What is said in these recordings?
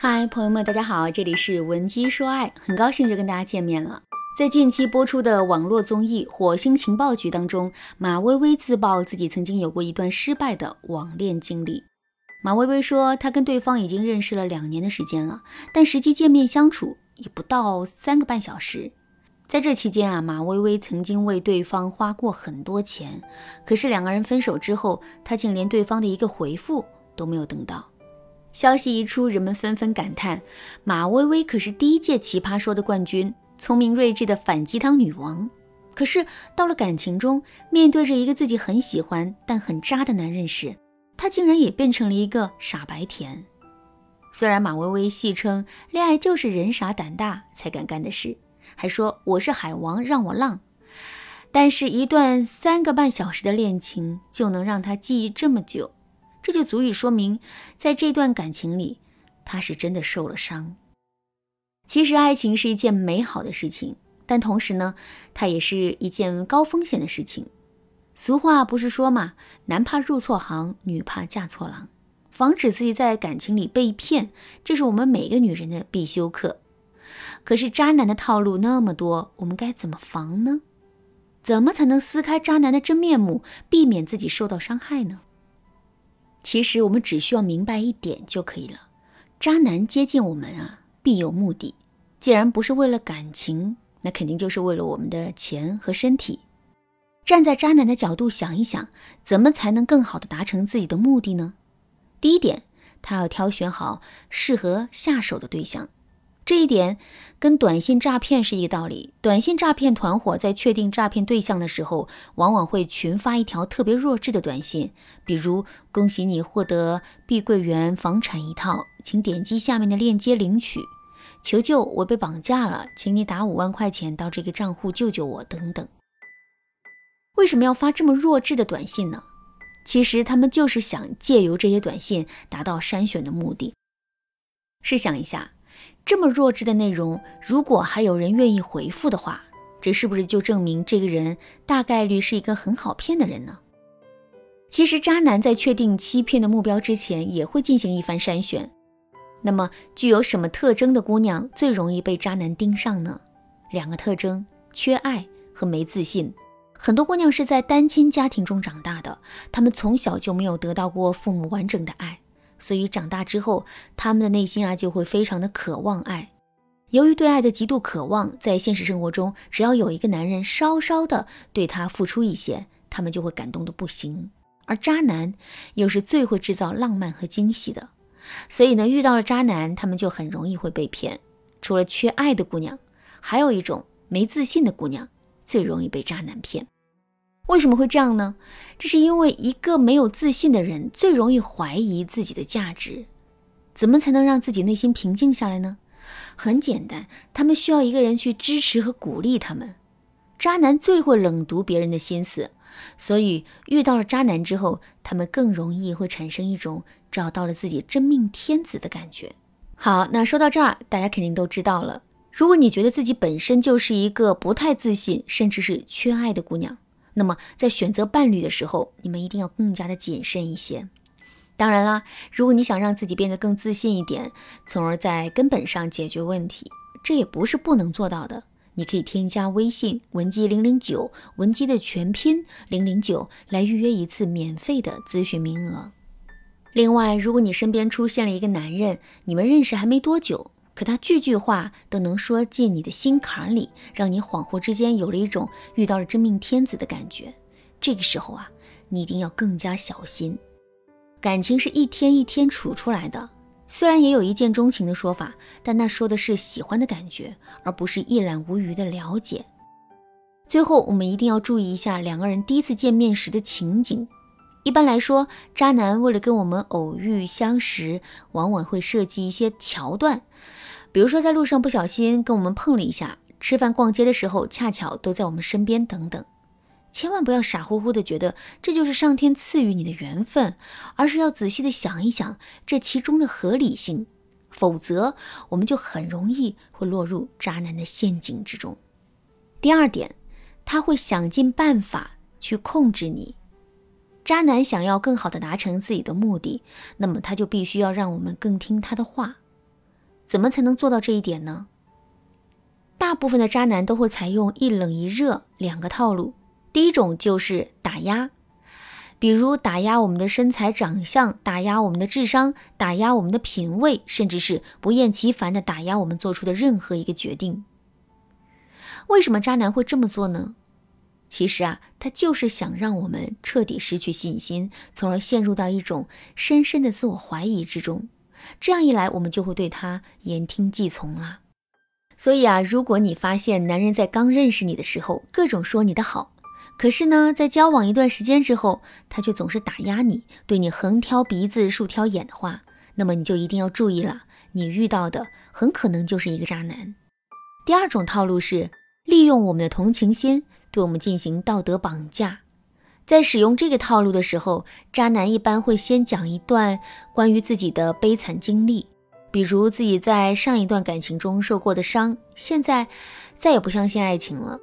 嗨，朋友们，大家好，这里是文姬说爱，很高兴又跟大家见面了。在近期播出的网络综艺《火星情报局》当中，马薇薇自曝自己曾经有过一段失败的网恋经历。马薇薇说，她跟对方已经认识了两年的时间了，但实际见面相处也不到三个半小时。在这期间啊，马薇薇曾经为对方花过很多钱，可是两个人分手之后，她竟连对方的一个回复都没有等到。消息一出，人们纷纷感叹：马薇薇可是第一届奇葩说的冠军，聪明睿智的反鸡汤女王。可是到了感情中，面对着一个自己很喜欢但很渣的男人时，她竟然也变成了一个傻白甜。虽然马薇薇戏称恋爱就是人傻胆大才敢干的事，还说我是海王让我浪，但是，一段三个半小时的恋情就能让她记忆这么久。这就足以说明，在这段感情里，他是真的受了伤。其实，爱情是一件美好的事情，但同时呢，它也是一件高风险的事情。俗话不是说嘛，男怕入错行，女怕嫁错郎。防止自己在感情里被骗，这是我们每个女人的必修课。可是，渣男的套路那么多，我们该怎么防呢？怎么才能撕开渣男的真面目，避免自己受到伤害呢？其实我们只需要明白一点就可以了：渣男接近我们啊，必有目的。既然不是为了感情，那肯定就是为了我们的钱和身体。站在渣男的角度想一想，怎么才能更好的达成自己的目的呢？第一点，他要挑选好适合下手的对象。这一点跟短信诈骗是一个道理。短信诈骗团伙在确定诈骗对象的时候，往往会群发一条特别弱智的短信，比如“恭喜你获得碧桂园房产一套，请点击下面的链接领取”，“求救，我被绑架了，请你打五万块钱到这个账户救救我”等等。为什么要发这么弱智的短信呢？其实他们就是想借由这些短信达到筛选的目的。试想一下。这么弱智的内容，如果还有人愿意回复的话，这是不是就证明这个人大概率是一个很好骗的人呢？其实，渣男在确定欺骗的目标之前，也会进行一番筛选。那么，具有什么特征的姑娘最容易被渣男盯上呢？两个特征：缺爱和没自信。很多姑娘是在单亲家庭中长大的，她们从小就没有得到过父母完整的爱。所以长大之后，他们的内心啊就会非常的渴望爱。由于对爱的极度渴望，在现实生活中，只要有一个男人稍稍的对他付出一些，他们就会感动的不行。而渣男又是最会制造浪漫和惊喜的，所以呢，遇到了渣男，他们就很容易会被骗。除了缺爱的姑娘，还有一种没自信的姑娘，最容易被渣男骗。为什么会这样呢？这是因为一个没有自信的人最容易怀疑自己的价值。怎么才能让自己内心平静下来呢？很简单，他们需要一个人去支持和鼓励他们。渣男最会冷读别人的心思，所以遇到了渣男之后，他们更容易会产生一种找到了自己真命天子的感觉。好，那说到这儿，大家肯定都知道了。如果你觉得自己本身就是一个不太自信，甚至是缺爱的姑娘，那么，在选择伴侣的时候，你们一定要更加的谨慎一些。当然啦，如果你想让自己变得更自信一点，从而在根本上解决问题，这也不是不能做到的。你可以添加微信文姬零零九，文姬的全拼零零九，来预约一次免费的咨询名额。另外，如果你身边出现了一个男人，你们认识还没多久。可他句句话都能说进你的心坎里，让你恍惚之间有了一种遇到了真命天子的感觉。这个时候啊，你一定要更加小心。感情是一天一天处出来的，虽然也有一见钟情的说法，但那说的是喜欢的感觉，而不是一览无余的了解。最后，我们一定要注意一下两个人第一次见面时的情景。一般来说，渣男为了跟我们偶遇相识，往往会设计一些桥段。比如说，在路上不小心跟我们碰了一下，吃饭逛街的时候恰巧都在我们身边等等，千万不要傻乎乎的觉得这就是上天赐予你的缘分，而是要仔细的想一想这其中的合理性，否则我们就很容易会落入渣男的陷阱之中。第二点，他会想尽办法去控制你。渣男想要更好的达成自己的目的，那么他就必须要让我们更听他的话。怎么才能做到这一点呢？大部分的渣男都会采用一冷一热两个套路。第一种就是打压，比如打压我们的身材长相，打压我们的智商，打压我们的品味，甚至是不厌其烦的打压我们做出的任何一个决定。为什么渣男会这么做呢？其实啊，他就是想让我们彻底失去信心，从而陷入到一种深深的自我怀疑之中。这样一来，我们就会对他言听计从了。所以啊，如果你发现男人在刚认识你的时候各种说你的好，可是呢，在交往一段时间之后，他却总是打压你，对你横挑鼻子竖挑眼的话，那么你就一定要注意了，你遇到的很可能就是一个渣男。第二种套路是利用我们的同情心。对我们进行道德绑架，在使用这个套路的时候，渣男一般会先讲一段关于自己的悲惨经历，比如自己在上一段感情中受过的伤，现在再也不相信爱情了。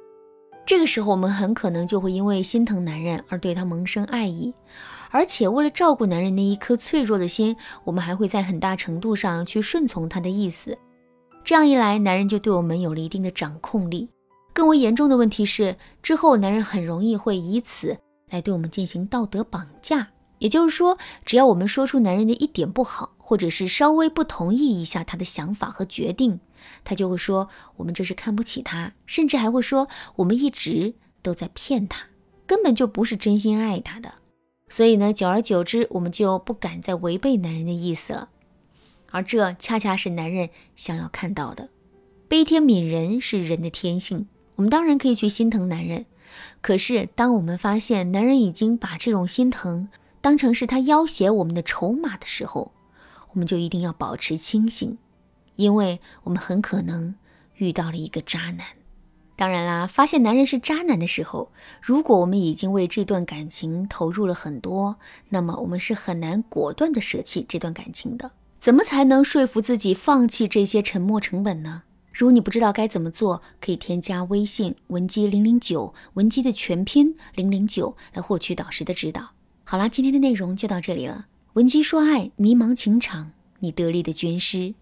这个时候，我们很可能就会因为心疼男人而对他萌生爱意，而且为了照顾男人那一颗脆弱的心，我们还会在很大程度上去顺从他的意思。这样一来，男人就对我们有了一定的掌控力。更为严重的问题是，之后男人很容易会以此来对我们进行道德绑架。也就是说，只要我们说出男人的一点不好，或者是稍微不同意一下他的想法和决定，他就会说我们这是看不起他，甚至还会说我们一直都在骗他，根本就不是真心爱他的。所以呢，久而久之，我们就不敢再违背男人的意思了。而这恰恰是男人想要看到的。悲天悯人是人的天性。我们当然可以去心疼男人，可是当我们发现男人已经把这种心疼当成是他要挟我们的筹码的时候，我们就一定要保持清醒，因为我们很可能遇到了一个渣男。当然啦，发现男人是渣男的时候，如果我们已经为这段感情投入了很多，那么我们是很难果断的舍弃这段感情的。怎么才能说服自己放弃这些沉没成本呢？如果你不知道该怎么做，可以添加微信文姬零零九，文姬的全拼零零九，来获取导师的指导。好啦，今天的内容就到这里了。文姬说爱，迷茫情场，你得力的军师。